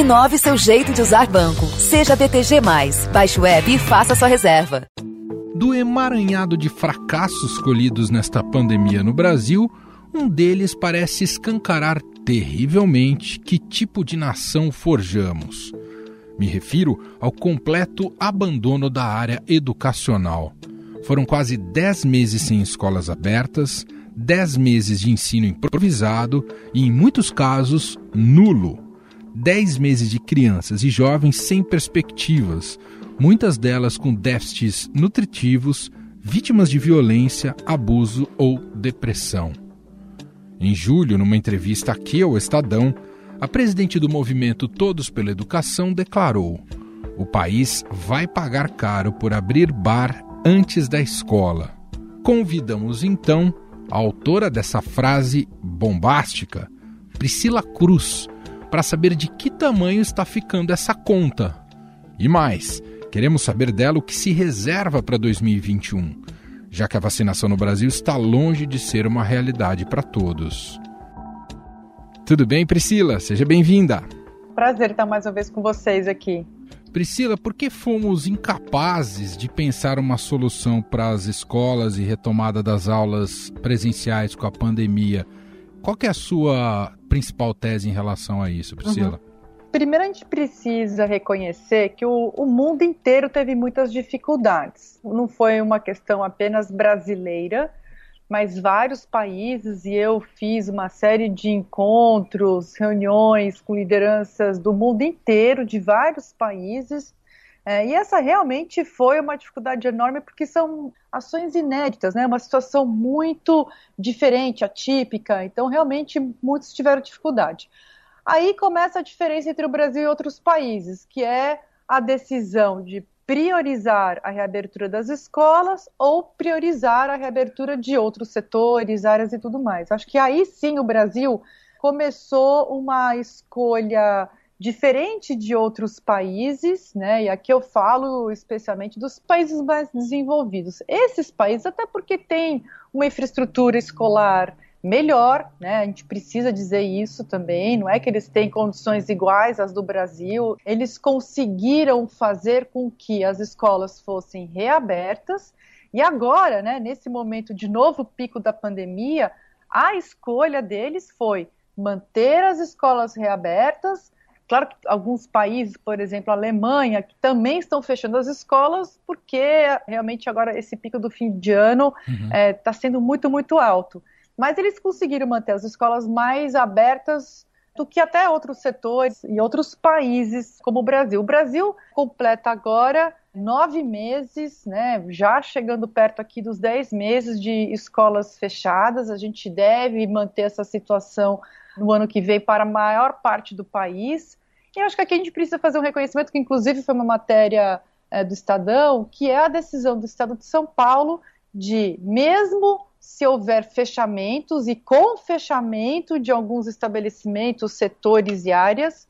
Inove seu jeito de usar banco. Seja BTG. Baixe o app e faça sua reserva. Do emaranhado de fracassos colhidos nesta pandemia no Brasil, um deles parece escancarar terrivelmente que tipo de nação forjamos. Me refiro ao completo abandono da área educacional. Foram quase 10 meses sem escolas abertas, 10 meses de ensino improvisado e, em muitos casos, nulo. 10 meses de crianças e jovens sem perspectivas, muitas delas com déficits nutritivos, vítimas de violência, abuso ou depressão. Em julho, numa entrevista aqui ao Estadão, a presidente do movimento Todos pela Educação declarou: o país vai pagar caro por abrir bar antes da escola. Convidamos então a autora dessa frase bombástica, Priscila Cruz, para saber de que tamanho está ficando essa conta. E mais, queremos saber dela o que se reserva para 2021, já que a vacinação no Brasil está longe de ser uma realidade para todos. Tudo bem, Priscila? Seja bem-vinda. Prazer estar mais uma vez com vocês aqui. Priscila, por que fomos incapazes de pensar uma solução para as escolas e retomada das aulas presenciais com a pandemia? Qual é a sua principal tese em relação a isso, Priscila? Uhum. Primeiro, a gente precisa reconhecer que o, o, mundo inteiro teve muitas dificuldades. Não foi uma questão apenas brasileira, mas vários países, e eu fiz uma série de encontros, reuniões com lideranças do mundo inteiro, de vários países, é, e essa realmente foi uma dificuldade enorme, porque são ações inéditas, né? uma situação muito diferente, atípica, então realmente muitos tiveram dificuldade. Aí começa a diferença entre o Brasil e outros países, que é a decisão de priorizar a reabertura das escolas ou priorizar a reabertura de outros setores, áreas e tudo mais. Acho que aí sim o Brasil começou uma escolha diferente de outros países, né? E aqui eu falo especialmente dos países mais desenvolvidos. Esses países, até porque têm uma infraestrutura escolar melhor, né? A gente precisa dizer isso também. Não é que eles têm condições iguais às do Brasil. Eles conseguiram fazer com que as escolas fossem reabertas. E agora, né, nesse momento de novo pico da pandemia, a escolha deles foi manter as escolas reabertas. Claro que alguns países, por exemplo, a Alemanha, que também estão fechando as escolas, porque realmente agora esse pico do fim de ano está uhum. é, sendo muito, muito alto. Mas eles conseguiram manter as escolas mais abertas do que até outros setores e outros países, como o Brasil. O Brasil completa agora nove meses, né, já chegando perto aqui dos dez meses de escolas fechadas. A gente deve manter essa situação no ano que vem para a maior parte do país. E acho que aqui a gente precisa fazer um reconhecimento, que inclusive foi uma matéria é, do Estadão, que é a decisão do Estado de São Paulo de, mesmo se houver fechamentos e com fechamento de alguns estabelecimentos, setores e áreas,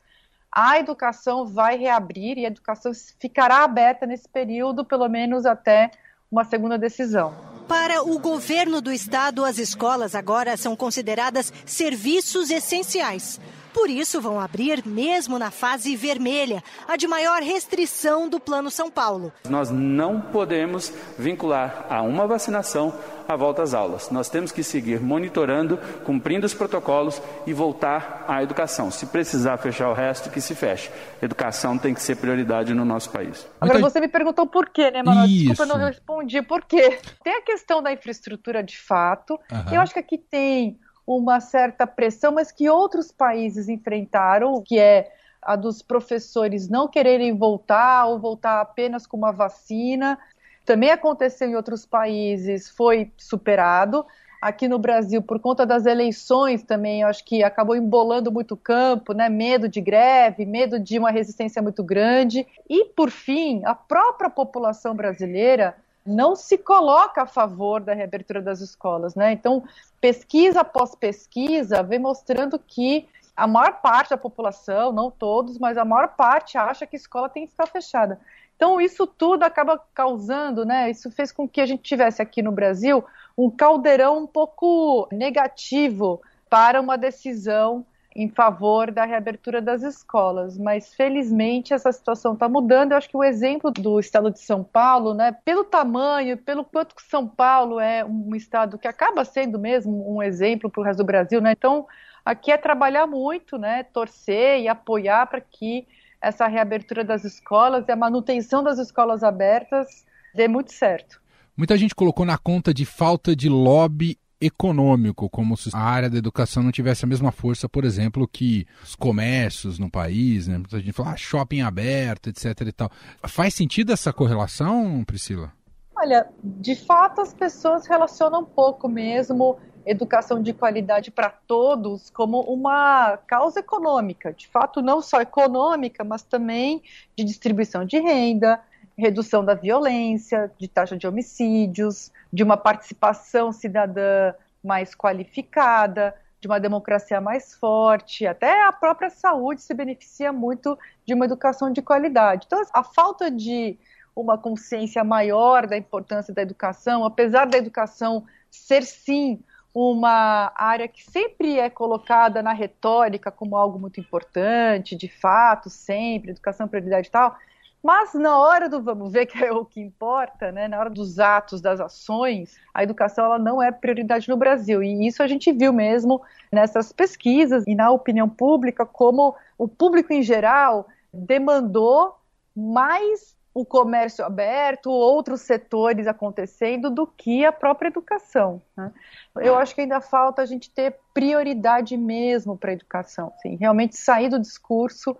a educação vai reabrir e a educação ficará aberta nesse período, pelo menos até uma segunda decisão. Para o governo do estado, as escolas agora são consideradas serviços essenciais. Por isso, vão abrir mesmo na fase vermelha, a de maior restrição do Plano São Paulo. Nós não podemos vincular a uma vacinação a volta às aulas. Nós temos que seguir monitorando, cumprindo os protocolos e voltar à educação. Se precisar fechar o resto, que se feche. Educação tem que ser prioridade no nosso país. Agora você me perguntou por quê, né, Manuel? Desculpa, eu não respondi. Por quê? Tem a questão da infraestrutura de fato. Uhum. Eu acho que aqui tem uma certa pressão, mas que outros países enfrentaram, que é a dos professores não quererem voltar ou voltar apenas com uma vacina. Também aconteceu em outros países, foi superado. Aqui no Brasil, por conta das eleições também, acho que acabou embolando muito o campo, né? Medo de greve, medo de uma resistência muito grande. E, por fim, a própria população brasileira não se coloca a favor da reabertura das escolas, né? Então, pesquisa após pesquisa vem mostrando que a maior parte da população, não todos, mas a maior parte acha que a escola tem que ficar fechada. Então, isso tudo acaba causando, né? Isso fez com que a gente tivesse aqui no Brasil um caldeirão um pouco negativo para uma decisão em favor da reabertura das escolas, mas felizmente essa situação está mudando. Eu acho que o exemplo do estado de São Paulo, né, pelo tamanho, pelo quanto que São Paulo é um estado que acaba sendo mesmo um exemplo para o resto do Brasil, né? Então aqui é trabalhar muito, né, torcer e apoiar para que essa reabertura das escolas e a manutenção das escolas abertas dê muito certo. Muita gente colocou na conta de falta de lobby econômico, como se a área da educação não tivesse a mesma força, por exemplo, que os comércios no país, né? Muita gente fala ah, shopping aberto, etc e tal. Faz sentido essa correlação, Priscila? Olha, de fato as pessoas relacionam um pouco mesmo educação de qualidade para todos como uma causa econômica, de fato não só econômica, mas também de distribuição de renda, redução da violência, de taxa de homicídios, de uma participação cidadã mais qualificada, de uma democracia mais forte, até a própria saúde se beneficia muito de uma educação de qualidade. Então, a falta de uma consciência maior da importância da educação, apesar da educação ser sim uma área que sempre é colocada na retórica como algo muito importante, de fato, sempre, educação prioridade e tal, mas na hora do vamos ver, que é o que importa, né, na hora dos atos, das ações, a educação ela não é prioridade no Brasil. E isso a gente viu mesmo nessas pesquisas e na opinião pública, como o público em geral demandou mais o comércio aberto, outros setores acontecendo do que a própria educação. Né? Eu acho que ainda falta a gente ter prioridade mesmo para a educação, assim, realmente sair do discurso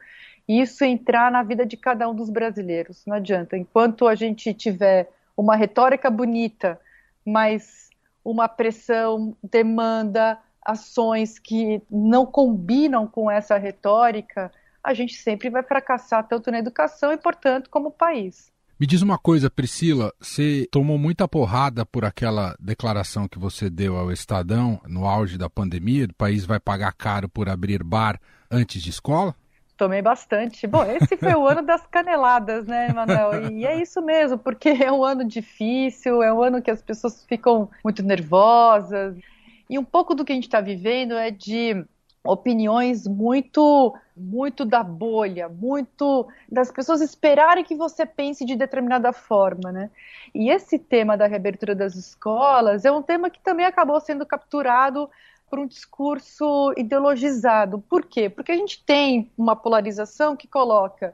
isso entrar na vida de cada um dos brasileiros. Não adianta. Enquanto a gente tiver uma retórica bonita, mas uma pressão, demanda, ações que não combinam com essa retórica, a gente sempre vai fracassar tanto na educação e, portanto, como país. Me diz uma coisa, Priscila, você tomou muita porrada por aquela declaração que você deu ao Estadão no auge da pandemia, o país vai pagar caro por abrir bar antes de escola? Tomei bastante. Bom, esse foi o ano das caneladas, né, Manuel? E é isso mesmo, porque é um ano difícil, é um ano que as pessoas ficam muito nervosas. E um pouco do que a gente está vivendo é de opiniões muito muito da bolha, muito das pessoas esperarem que você pense de determinada forma, né? E esse tema da reabertura das escolas é um tema que também acabou sendo capturado por um discurso ideologizado. Por quê? Porque a gente tem uma polarização que coloca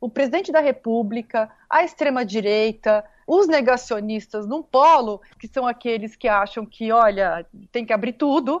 o presidente da República, a extrema-direita, os negacionistas num polo, que são aqueles que acham que, olha, tem que abrir tudo.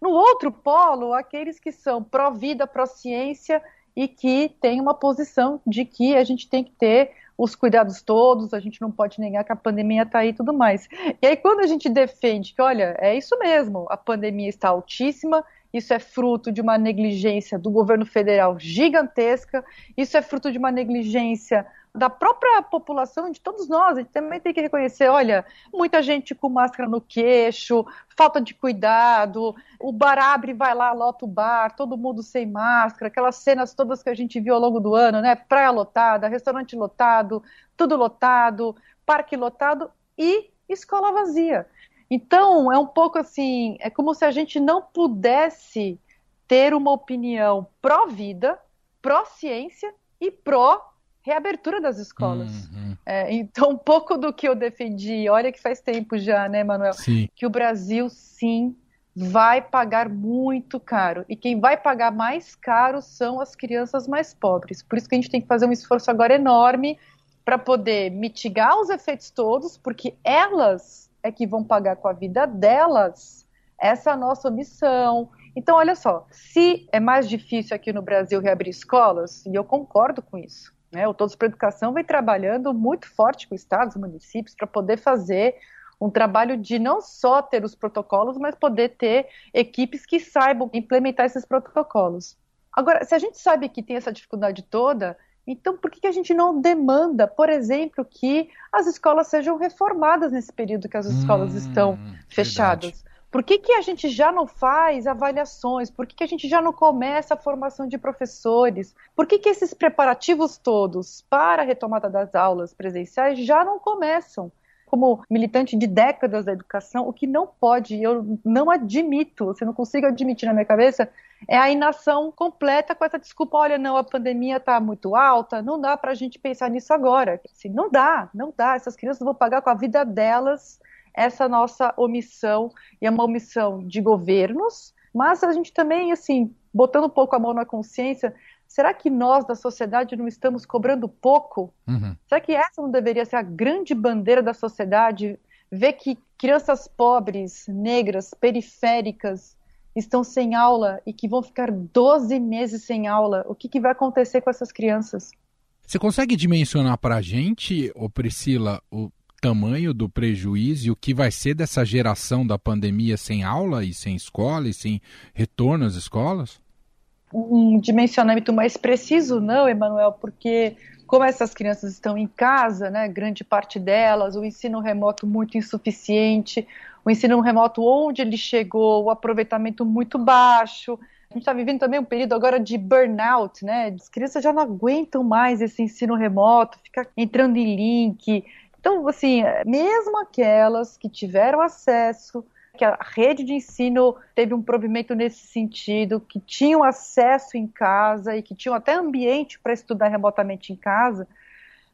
No outro polo, aqueles que são pró-vida, pró-ciência e que têm uma posição de que a gente tem que ter os cuidados todos, a gente não pode negar que a pandemia está aí e tudo mais. E aí, quando a gente defende que, olha, é isso mesmo, a pandemia está altíssima, isso é fruto de uma negligência do governo federal gigantesca, isso é fruto de uma negligência da própria população, de todos nós, a gente também tem que reconhecer, olha, muita gente com máscara no queixo, falta de cuidado, o bar abre, vai lá, lota o bar, todo mundo sem máscara, aquelas cenas todas que a gente viu ao longo do ano, né, praia lotada, restaurante lotado, tudo lotado, parque lotado e escola vazia. Então, é um pouco assim, é como se a gente não pudesse ter uma opinião pró-vida, pró-ciência e pró reabertura das escolas. Uhum. É, então, um pouco do que eu defendi, olha que faz tempo já, né, Manuel? Sim. Que o Brasil, sim, vai pagar muito caro. E quem vai pagar mais caro são as crianças mais pobres. Por isso que a gente tem que fazer um esforço agora enorme para poder mitigar os efeitos todos, porque elas é que vão pagar com a vida delas. Essa é a nossa missão. Então, olha só, se é mais difícil aqui no Brasil reabrir escolas, e eu concordo com isso, né? O Todos para a Educação vem trabalhando muito forte com estados e municípios para poder fazer um trabalho de não só ter os protocolos, mas poder ter equipes que saibam implementar esses protocolos. Agora, se a gente sabe que tem essa dificuldade toda, então por que a gente não demanda, por exemplo, que as escolas sejam reformadas nesse período que as escolas hum, estão fechadas? Verdade. Por que, que a gente já não faz avaliações? Por que, que a gente já não começa a formação de professores? Por que, que esses preparativos todos para a retomada das aulas presenciais já não começam? como militante de décadas da educação, o que não pode, eu não admito, você não consigo admitir na minha cabeça, é a inação completa com essa desculpa, olha, não, a pandemia está muito alta, não dá para a gente pensar nisso agora. Assim, não dá, não dá. Essas crianças vão pagar com a vida delas essa nossa omissão, e é uma omissão de governos, mas a gente também, assim, botando um pouco a mão na consciência, será que nós da sociedade não estamos cobrando pouco? Uhum. Será que essa não deveria ser a grande bandeira da sociedade? Ver que crianças pobres, negras, periféricas, estão sem aula e que vão ficar 12 meses sem aula. O que, que vai acontecer com essas crianças? Você consegue dimensionar para a gente, ô Priscila, o tamanho do prejuízo e o que vai ser dessa geração da pandemia sem aula e sem escola e sem retorno às escolas? Um dimensionamento mais preciso, não, Emanuel, porque como essas crianças estão em casa, né, grande parte delas, o ensino remoto muito insuficiente, o ensino remoto onde ele chegou, o aproveitamento muito baixo. A gente está vivendo também um período agora de burnout, né? As crianças já não aguentam mais esse ensino remoto, fica entrando em link. Então, assim, mesmo aquelas que tiveram acesso, que a rede de ensino teve um provimento nesse sentido, que tinham acesso em casa e que tinham até ambiente para estudar remotamente em casa,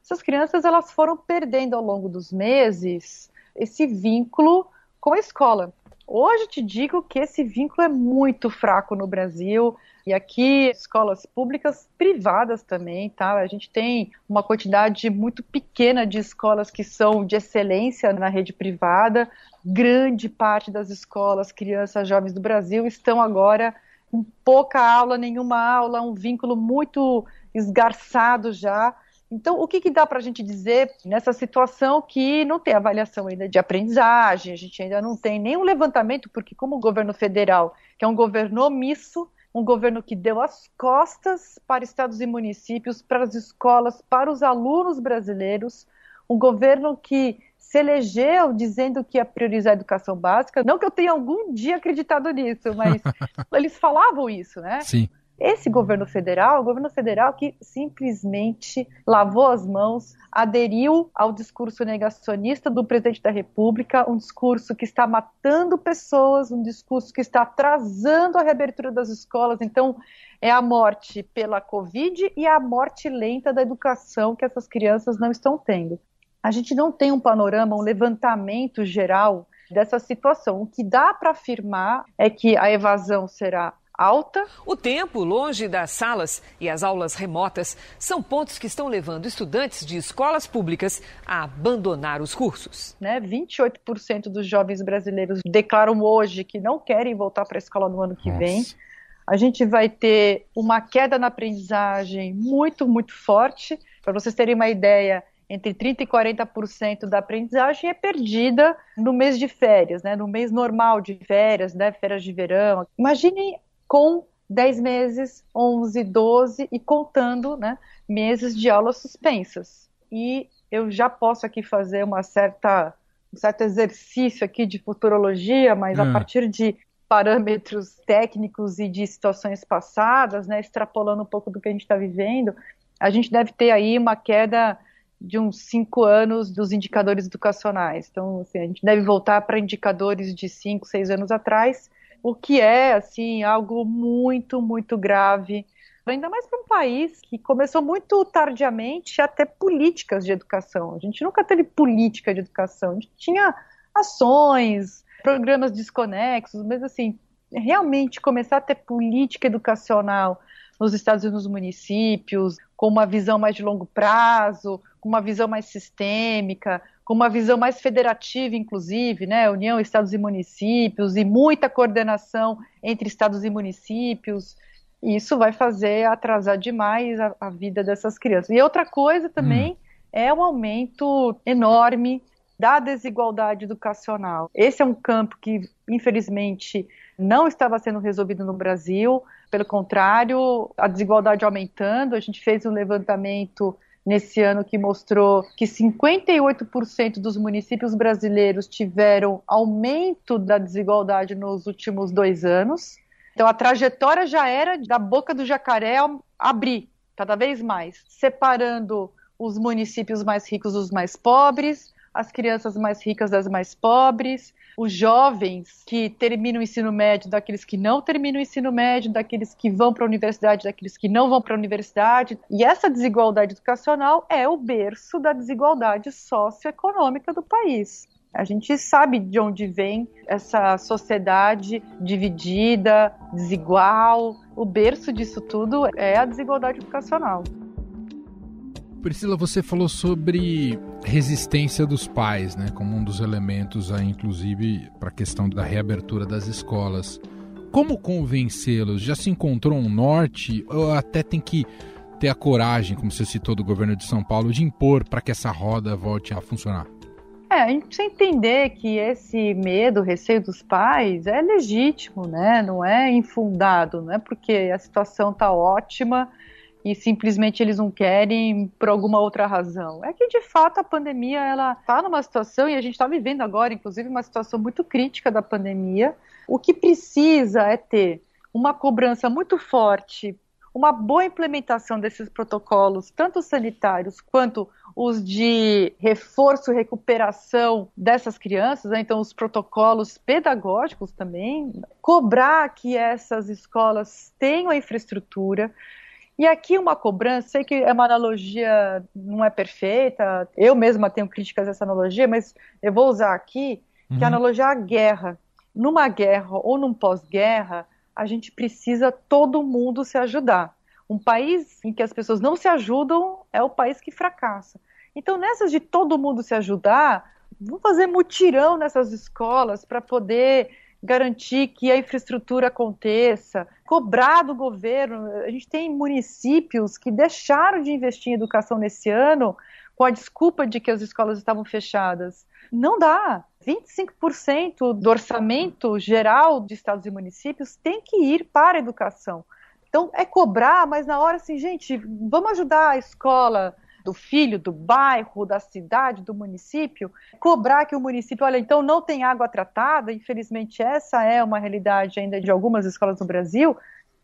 essas crianças elas foram perdendo ao longo dos meses esse vínculo com a escola. Hoje te digo que esse vínculo é muito fraco no Brasil e aqui escolas públicas, privadas também, tá? A gente tem uma quantidade muito pequena de escolas que são de excelência na rede privada. Grande parte das escolas, crianças, jovens do Brasil estão agora com pouca aula, nenhuma aula, um vínculo muito esgarçado já então, o que, que dá para a gente dizer nessa situação que não tem avaliação ainda de aprendizagem, a gente ainda não tem nenhum levantamento, porque como o governo federal, que é um governo omisso, um governo que deu as costas para estados e municípios, para as escolas, para os alunos brasileiros, um governo que se elegeu dizendo que ia priorizar a educação básica. Não que eu tenha algum dia acreditado nisso, mas eles falavam isso, né? Sim. Esse governo federal, o governo federal que simplesmente lavou as mãos, aderiu ao discurso negacionista do presidente da República, um discurso que está matando pessoas, um discurso que está atrasando a reabertura das escolas. Então, é a morte pela Covid e a morte lenta da educação que essas crianças não estão tendo. A gente não tem um panorama, um levantamento geral dessa situação. O que dá para afirmar é que a evasão será alta. O tempo longe das salas e as aulas remotas são pontos que estão levando estudantes de escolas públicas a abandonar os cursos. Né? 28% dos jovens brasileiros declaram hoje que não querem voltar para a escola no ano que Nossa. vem. A gente vai ter uma queda na aprendizagem muito, muito forte. Para vocês terem uma ideia, entre 30% e 40% da aprendizagem é perdida no mês de férias, né? no mês normal de férias, né? férias de verão. Imaginem com 10 meses, 11, 12 e contando né, meses de aulas suspensas. E eu já posso aqui fazer uma certa, um certo exercício aqui de futurologia, mas hum. a partir de parâmetros técnicos e de situações passadas, né, extrapolando um pouco do que a gente está vivendo, a gente deve ter aí uma queda de uns cinco anos dos indicadores educacionais. Então, assim, a gente deve voltar para indicadores de cinco, seis anos atrás, o que é assim algo muito, muito grave. Ainda mais para um país que começou muito tardiamente a ter políticas de educação. A gente nunca teve política de educação. A gente tinha ações, programas desconexos, mas assim, realmente começar a ter política educacional nos estados e nos municípios, com uma visão mais de longo prazo, com uma visão mais sistêmica, com uma visão mais federativa, inclusive, né? União, estados e municípios, e muita coordenação entre estados e municípios. E isso vai fazer atrasar demais a, a vida dessas crianças. E outra coisa também hum. é o aumento enorme da desigualdade educacional. Esse é um campo que, infelizmente, não estava sendo resolvido no Brasil. Pelo contrário, a desigualdade aumentando. A gente fez um levantamento nesse ano que mostrou que 58% dos municípios brasileiros tiveram aumento da desigualdade nos últimos dois anos. Então a trajetória já era da boca do jacaré abrir cada vez mais, separando os municípios mais ricos dos mais pobres, as crianças mais ricas das mais pobres, os jovens que terminam o ensino médio daqueles que não terminam o ensino médio, daqueles que vão para a universidade, daqueles que não vão para a universidade. E essa desigualdade educacional é o berço da desigualdade socioeconômica do país. A gente sabe de onde vem essa sociedade dividida, desigual. O berço disso tudo é a desigualdade educacional. Priscila, você falou sobre resistência dos pais, né, como um dos elementos aí, inclusive, para a questão da reabertura das escolas. Como convencê-los? Já se encontrou um norte ou até tem que ter a coragem, como você citou do governo de São Paulo, de impor para que essa roda volte a funcionar? É, a gente precisa entender que esse medo, receio dos pais é legítimo, né? Não é infundado, não é porque a situação está ótima e simplesmente eles não querem por alguma outra razão. É que de fato a pandemia ela está numa situação e a gente está vivendo agora, inclusive, uma situação muito crítica da pandemia. O que precisa é ter uma cobrança muito forte, uma boa implementação desses protocolos, tanto sanitários quanto os de reforço e recuperação dessas crianças, né? então os protocolos pedagógicos também, cobrar que essas escolas tenham a infraestrutura, e aqui uma cobrança, sei que é uma analogia, não é perfeita, eu mesma tenho críticas a essa analogia, mas eu vou usar aqui, que uhum. a analogia é a guerra. Numa guerra ou num pós-guerra, a gente precisa todo mundo se ajudar. Um país em que as pessoas não se ajudam é o país que fracassa. Então, nessas de todo mundo se ajudar, vamos fazer mutirão nessas escolas para poder garantir que a infraestrutura aconteça, cobrar do governo. A gente tem municípios que deixaram de investir em educação nesse ano com a desculpa de que as escolas estavam fechadas. Não dá. 25% do orçamento geral de estados e municípios tem que ir para a educação. Então, é cobrar, mas na hora assim, gente, vamos ajudar a escola do filho, do bairro, da cidade, do município, cobrar que o município, olha, então não tem água tratada, infelizmente essa é uma realidade ainda de algumas escolas no Brasil.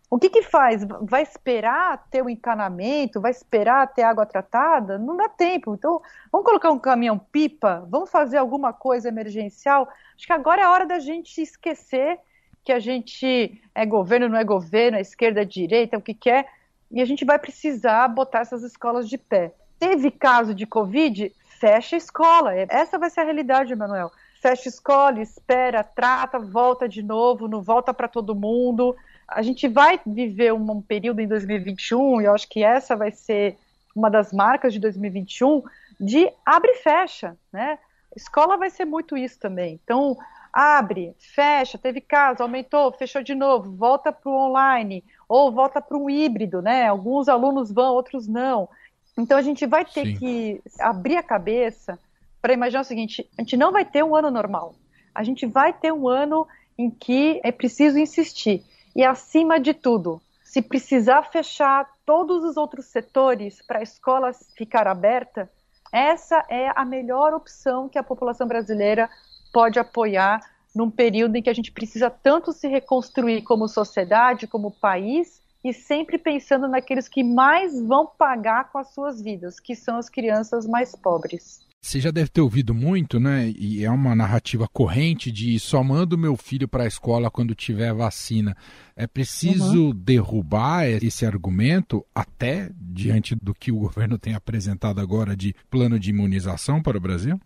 O que que faz? Vai esperar ter o encanamento? Vai esperar ter água tratada? Não dá tempo. Então, vamos colocar um caminhão-pipa? Vamos fazer alguma coisa emergencial? Acho que agora é a hora da gente esquecer que a gente é governo, não é governo, é esquerda, é direita, o que quer, e a gente vai precisar botar essas escolas de pé. Teve caso de Covid? Fecha a escola. Essa vai ser a realidade, Emanuel. Fecha a escola, espera, trata, volta de novo, não volta para todo mundo. A gente vai viver um, um período em 2021, e eu acho que essa vai ser uma das marcas de 2021, de abre e fecha, né? Escola vai ser muito isso também. Então, abre, fecha, teve caso, aumentou, fechou de novo, volta para o online, ou volta para um híbrido, né? Alguns alunos vão, outros não. Então a gente vai ter Sim. que abrir a cabeça para imaginar o seguinte: a gente não vai ter um ano normal. A gente vai ter um ano em que é preciso insistir. E acima de tudo, se precisar fechar todos os outros setores para a escola ficar aberta, essa é a melhor opção que a população brasileira pode apoiar num período em que a gente precisa tanto se reconstruir como sociedade, como país, e sempre pensando naqueles que mais vão pagar com as suas vidas, que são as crianças mais pobres. Você já deve ter ouvido muito, né? E é uma narrativa corrente de só mando meu filho para a escola quando tiver vacina. É preciso uhum. derrubar esse argumento, até diante do que o governo tem apresentado agora de plano de imunização para o Brasil?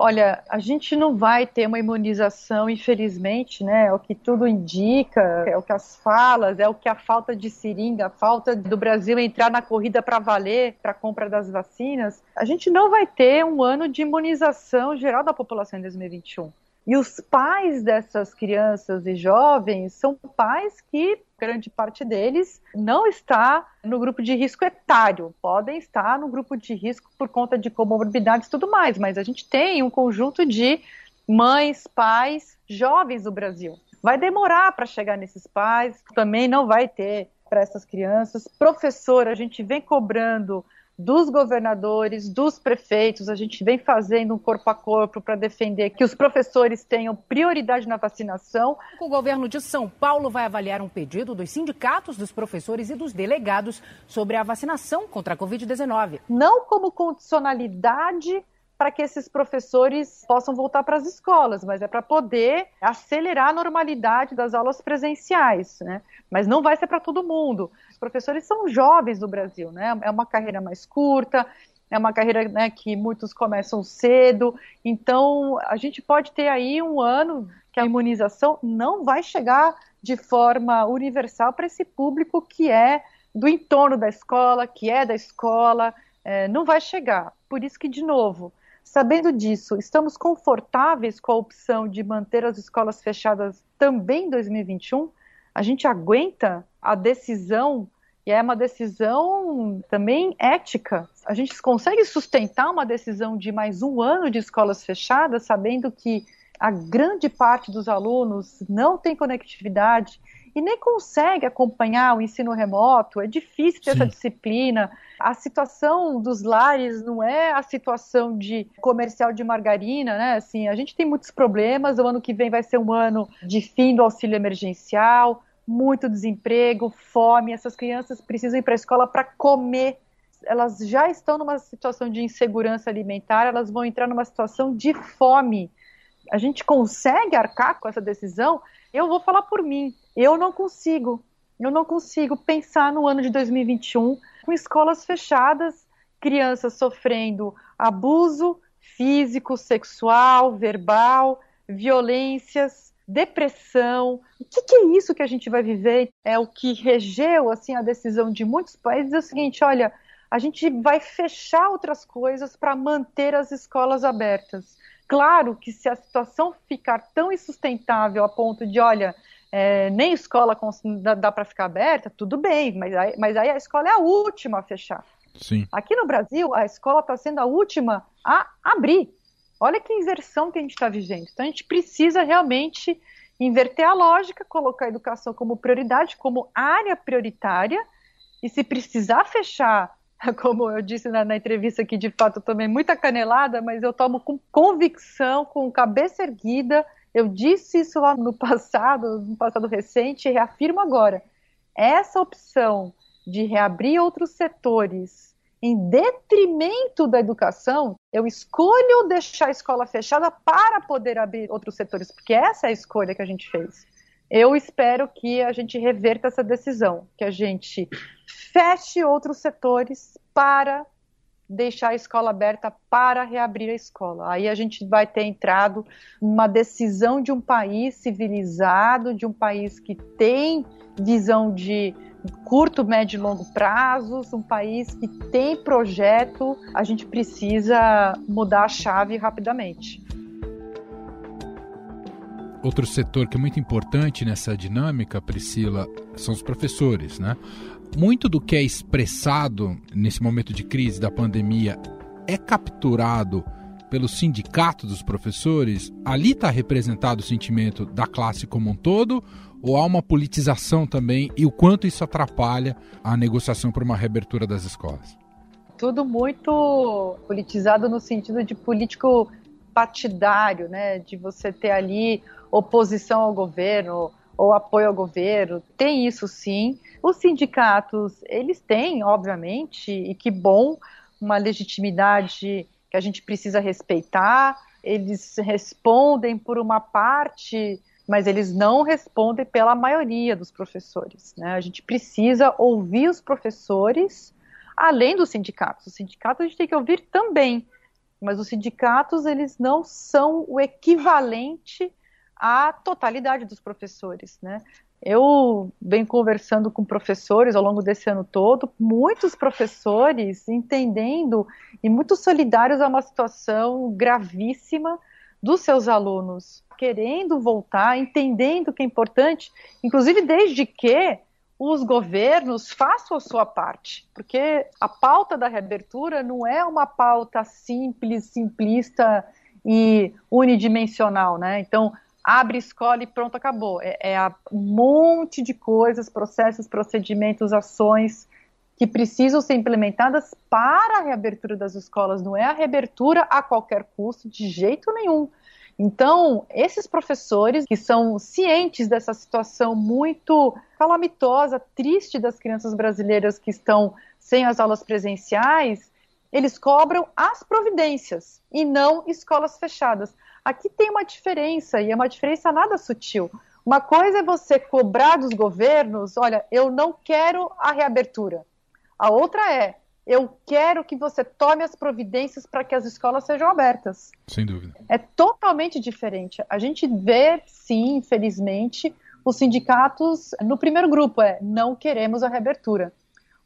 Olha, a gente não vai ter uma imunização, infelizmente, né? É o que tudo indica, é o que as falas, é o que a falta de seringa, a falta do Brasil entrar na corrida para valer, para a compra das vacinas. A gente não vai ter um ano de imunização geral da população em 2021. E os pais dessas crianças e jovens são pais que, grande parte deles, não está no grupo de risco etário, podem estar no grupo de risco por conta de comorbidades e tudo mais, mas a gente tem um conjunto de mães, pais, jovens do Brasil. Vai demorar para chegar nesses pais, também não vai ter para essas crianças. Professor, a gente vem cobrando dos governadores, dos prefeitos, a gente vem fazendo um corpo a corpo para defender que os professores tenham prioridade na vacinação. O governo de São Paulo vai avaliar um pedido dos sindicatos, dos professores e dos delegados sobre a vacinação contra a Covid-19. Não como condicionalidade para que esses professores possam voltar para as escolas, mas é para poder acelerar a normalidade das aulas presenciais, né? Mas não vai ser para todo mundo. Professores são jovens no Brasil, né? É uma carreira mais curta, é uma carreira né, que muitos começam cedo, então a gente pode ter aí um ano que a imunização não vai chegar de forma universal para esse público que é do entorno da escola, que é da escola, é, não vai chegar. Por isso que, de novo, sabendo disso, estamos confortáveis com a opção de manter as escolas fechadas também em 2021? A gente aguenta a decisão e é uma decisão também ética. A gente consegue sustentar uma decisão de mais um ano de escolas fechadas, sabendo que a grande parte dos alunos não tem conectividade e nem consegue acompanhar o ensino remoto, é difícil ter Sim. essa disciplina. A situação dos lares não é a situação de comercial de margarina, né? Assim, a gente tem muitos problemas. O ano que vem vai ser um ano de fim do auxílio emergencial muito desemprego, fome. Essas crianças precisam ir para a escola para comer. Elas já estão numa situação de insegurança alimentar, elas vão entrar numa situação de fome. A gente consegue arcar com essa decisão? Eu vou falar por mim. Eu não consigo. Eu não consigo pensar no ano de 2021 com escolas fechadas, crianças sofrendo abuso físico, sexual, verbal, violências, depressão. O que, que, é isso que a gente vai viver? É o que regeu assim a decisão de muitos países é o seguinte: olha, a gente vai fechar outras coisas para manter as escolas abertas. Claro que se a situação ficar tão insustentável a ponto de, olha, é, nem escola dá, dá para ficar aberta, tudo bem, mas aí, mas aí a escola é a última a fechar. Sim. Aqui no Brasil, a escola está sendo a última a abrir. Olha que inversão que a gente está vivendo. Então a gente precisa realmente inverter a lógica, colocar a educação como prioridade, como área prioritária, e se precisar fechar, como eu disse na, na entrevista aqui, de fato eu tomei muita canelada, mas eu tomo com convicção, com cabeça erguida. Eu disse isso lá no passado, no passado recente, e reafirmo agora. Essa opção de reabrir outros setores em detrimento da educação, eu escolho deixar a escola fechada para poder abrir outros setores, porque essa é a escolha que a gente fez. Eu espero que a gente reverta essa decisão, que a gente feche outros setores para deixar a escola aberta para reabrir a escola. Aí a gente vai ter entrado numa decisão de um país civilizado, de um país que tem visão de curto, médio e longo prazos, um país que tem projeto, a gente precisa mudar a chave rapidamente. Outro setor que é muito importante nessa dinâmica, Priscila, são os professores, né? Muito do que é expressado nesse momento de crise da pandemia é capturado pelo sindicato dos professores? Ali está representado o sentimento da classe como um todo ou há uma politização também e o quanto isso atrapalha a negociação para uma reabertura das escolas? Tudo muito politizado no sentido de político partidário, né? De você ter ali oposição ao governo ou apoio ao governo. Tem isso sim. Os sindicatos, eles têm, obviamente, e que bom, uma legitimidade que a gente precisa respeitar. Eles respondem por uma parte mas eles não respondem pela maioria dos professores. Né? A gente precisa ouvir os professores, além dos sindicatos. Os sindicatos a gente tem que ouvir também, mas os sindicatos eles não são o equivalente à totalidade dos professores. Né? Eu venho conversando com professores ao longo desse ano todo, muitos professores entendendo e muito solidários a uma situação gravíssima dos seus alunos querendo voltar, entendendo que é importante, inclusive desde que os governos façam a sua parte, porque a pauta da reabertura não é uma pauta simples, simplista e unidimensional, né? Então, abre escola e pronto, acabou. É, é um monte de coisas, processos, procedimentos, ações que precisam ser implementadas para a reabertura das escolas. Não é a reabertura a qualquer custo, de jeito nenhum. Então, esses professores que são cientes dessa situação muito calamitosa, triste das crianças brasileiras que estão sem as aulas presenciais, eles cobram as providências e não escolas fechadas. Aqui tem uma diferença, e é uma diferença nada sutil. Uma coisa é você cobrar dos governos, olha, eu não quero a reabertura. A outra é, eu quero que você tome as providências para que as escolas sejam abertas. Sem dúvida. É totalmente diferente. A gente vê, sim, infelizmente, os sindicatos no primeiro grupo é não queremos a reabertura.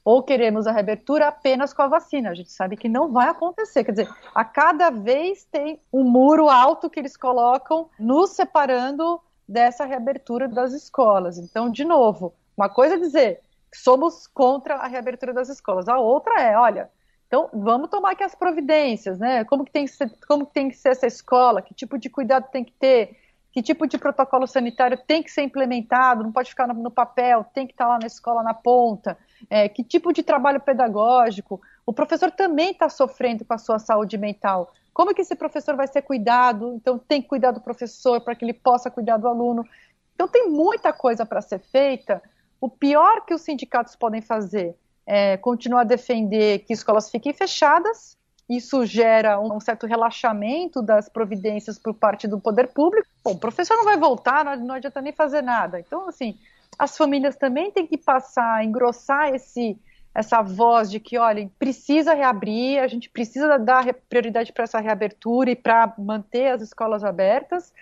Ou queremos a reabertura apenas com a vacina. A gente sabe que não vai acontecer. Quer dizer, a cada vez tem um muro alto que eles colocam nos separando dessa reabertura das escolas. Então, de novo, uma coisa é dizer somos contra a reabertura das escolas. A outra é, olha, então vamos tomar aqui as providências, né? Como que tem que ser, como que tem que ser essa escola? Que tipo de cuidado tem que ter? Que tipo de protocolo sanitário tem que ser implementado? Não pode ficar no, no papel, tem que estar lá na escola na ponta. É, que tipo de trabalho pedagógico? O professor também está sofrendo com a sua saúde mental. Como que esse professor vai ser cuidado? Então tem que cuidar do professor para que ele possa cuidar do aluno. Então tem muita coisa para ser feita o pior que os sindicatos podem fazer é continuar a defender que escolas fiquem fechadas. Isso gera um certo relaxamento das providências por parte do poder público. Bom, o professor não vai voltar, não adianta nem fazer nada. Então, assim, as famílias também têm que passar, engrossar esse, essa voz de que, olha, precisa reabrir, a gente precisa dar prioridade para essa reabertura e para manter as escolas abertas.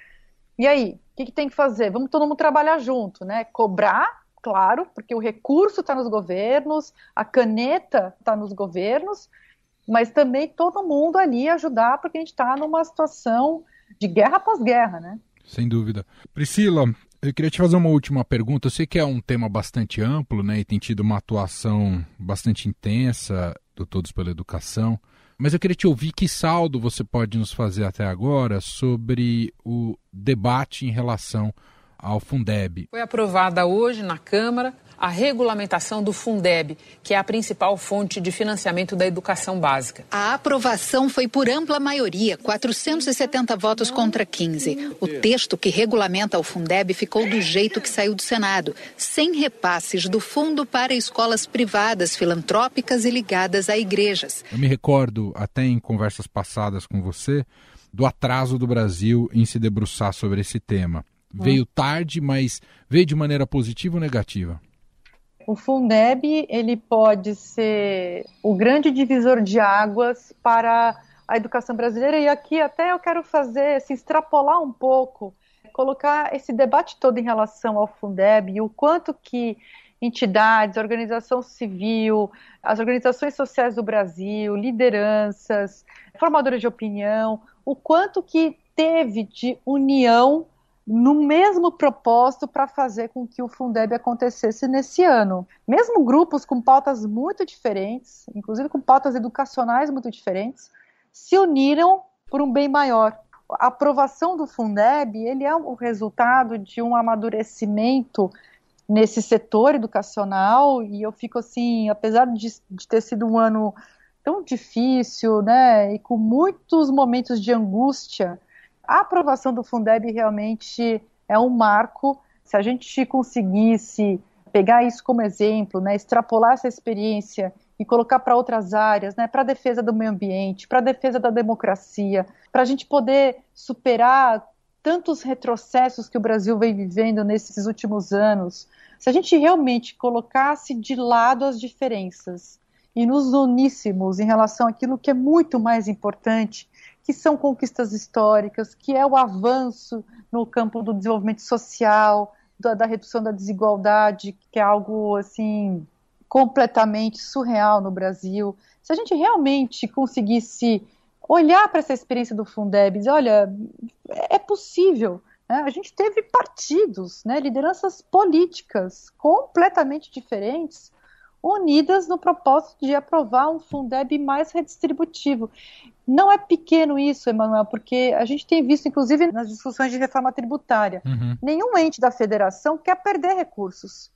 E aí, o que, que, tem que fazer? Vamos todo mundo trabalhar junto, né? Cobrar claro, porque o recurso está nos governos, a caneta está nos governos, mas também todo mundo ali ajudar, porque a gente está numa situação de guerra após guerra, né? Sem dúvida. Priscila, eu queria te fazer uma última pergunta. Eu sei que é um tema bastante amplo, né, e tem tido uma atuação bastante intensa do Todos pela Educação. Mas eu queria te ouvir que saldo você pode nos fazer até agora sobre o debate em relação ao Fundeb. Foi aprovada hoje na Câmara a regulamentação do Fundeb, que é a principal fonte de financiamento da educação básica. A aprovação foi por ampla maioria, 470 votos contra 15. O texto que regulamenta o Fundeb ficou do jeito que saiu do Senado, sem repasses do fundo para escolas privadas, filantrópicas e ligadas a igrejas. Eu me recordo, até em conversas passadas com você, do atraso do Brasil em se debruçar sobre esse tema. Veio tarde, mas veio de maneira positiva ou negativa? O Fundeb ele pode ser o grande divisor de águas para a educação brasileira. E aqui até eu quero fazer, se extrapolar um pouco, colocar esse debate todo em relação ao Fundeb e o quanto que entidades, organização civil, as organizações sociais do Brasil, lideranças, formadores de opinião, o quanto que teve de união no mesmo propósito para fazer com que o Fundeb acontecesse nesse ano. Mesmo grupos com pautas muito diferentes, inclusive com pautas educacionais muito diferentes, se uniram por um bem maior. A aprovação do Fundeb ele é o resultado de um amadurecimento nesse setor educacional e eu fico assim, apesar de, de ter sido um ano tão difícil, né, e com muitos momentos de angústia, a aprovação do Fundeb realmente é um marco. Se a gente conseguisse pegar isso como exemplo, né, extrapolar essa experiência e colocar para outras áreas, né, para a defesa do meio ambiente, para a defesa da democracia, para a gente poder superar tantos retrocessos que o Brasil vem vivendo nesses últimos anos, se a gente realmente colocasse de lado as diferenças e nos uníssemos em relação àquilo que é muito mais importante, que são conquistas históricas, que é o avanço no campo do desenvolvimento social, da, da redução da desigualdade, que é algo assim completamente surreal no Brasil. Se a gente realmente conseguisse olhar para essa experiência do Fundeb e dizer, olha, é possível. Né? A gente teve partidos, né, lideranças políticas completamente diferentes, unidas no propósito de aprovar um Fundeb mais redistributivo. Não é pequeno isso, Emanuel, porque a gente tem visto, inclusive, nas discussões de reforma tributária, uhum. nenhum ente da federação quer perder recursos.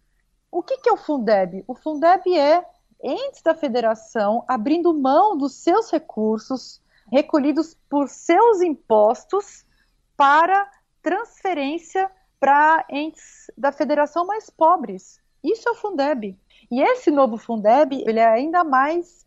O que, que é o Fundeb? O Fundeb é entes da federação abrindo mão dos seus recursos recolhidos por seus impostos para transferência para entes da federação mais pobres. Isso é o Fundeb. E esse novo Fundeb, ele é ainda mais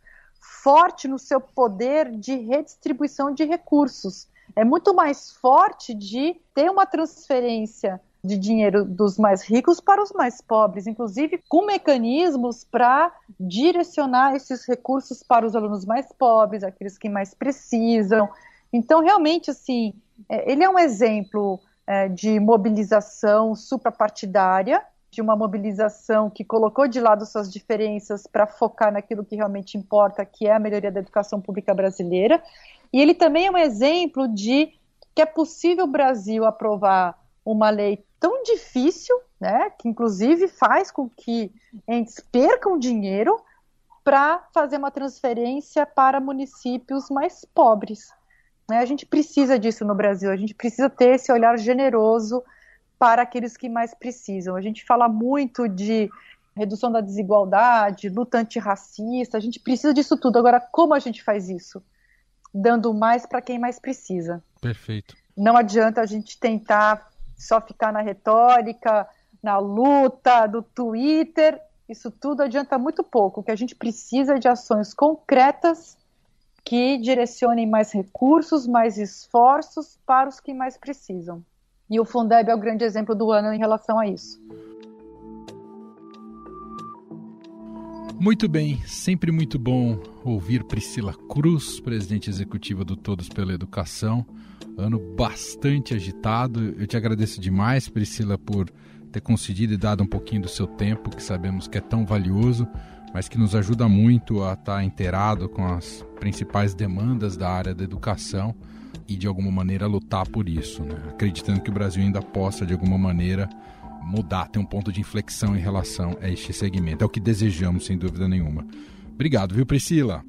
forte no seu poder de redistribuição de recursos. É muito mais forte de ter uma transferência de dinheiro dos mais ricos para os mais pobres, inclusive com mecanismos para direcionar esses recursos para os alunos mais pobres, aqueles que mais precisam. Então, realmente, assim, é, ele é um exemplo é, de mobilização suprapartidária, de uma mobilização que colocou de lado suas diferenças para focar naquilo que realmente importa, que é a melhoria da educação pública brasileira. E ele também é um exemplo de que é possível o Brasil aprovar uma lei tão difícil, né, que inclusive faz com que entes percam dinheiro para fazer uma transferência para municípios mais pobres. Né? A gente precisa disso no Brasil, a gente precisa ter esse olhar generoso para aqueles que mais precisam. A gente fala muito de redução da desigualdade, luta antirracista, a gente precisa disso tudo. Agora, como a gente faz isso? Dando mais para quem mais precisa. Perfeito. Não adianta a gente tentar só ficar na retórica, na luta do Twitter. Isso tudo adianta muito pouco. O que a gente precisa é de ações concretas que direcionem mais recursos, mais esforços para os que mais precisam. E o Fundeb é o grande exemplo do ano em relação a isso. Muito bem, sempre muito bom ouvir Priscila Cruz, presidente executiva do Todos pela Educação. Ano bastante agitado. Eu te agradeço demais, Priscila, por ter concedido e dado um pouquinho do seu tempo, que sabemos que é tão valioso mas que nos ajuda muito a estar inteirado com as principais demandas da área da educação e de alguma maneira lutar por isso, né? acreditando que o Brasil ainda possa de alguma maneira mudar, ter um ponto de inflexão em relação a este segmento. É o que desejamos, sem dúvida nenhuma. Obrigado, viu, Priscila?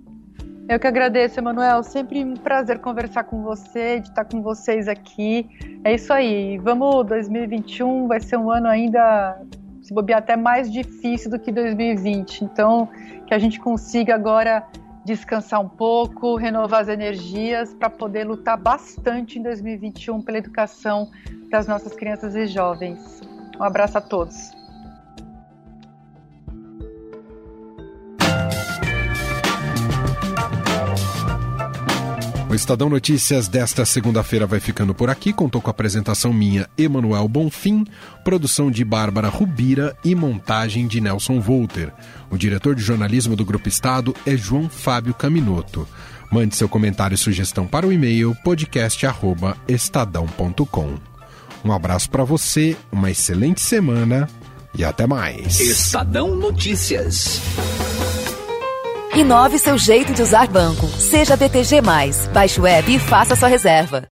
Eu que agradeço, Emanuel. Sempre um prazer conversar com você, de estar com vocês aqui. É isso aí. Vamos, 2021 vai ser um ano ainda se bobear até mais difícil do que 2020. Então, que a gente consiga agora descansar um pouco, renovar as energias para poder lutar bastante em 2021 pela educação das nossas crianças e jovens. Um abraço a todos. Estadão Notícias desta segunda-feira vai ficando por aqui. Contou com a apresentação minha, Emanuel Bonfim, produção de Bárbara Rubira e montagem de Nelson Volter. O diretor de jornalismo do Grupo Estado é João Fábio Caminoto. Mande seu comentário e sugestão para o e-mail podcast@estadão.com. Um abraço para você, uma excelente semana e até mais. Estadão Notícias. Inove seu jeito de usar banco. Seja BTG. Baixe o app e faça sua reserva.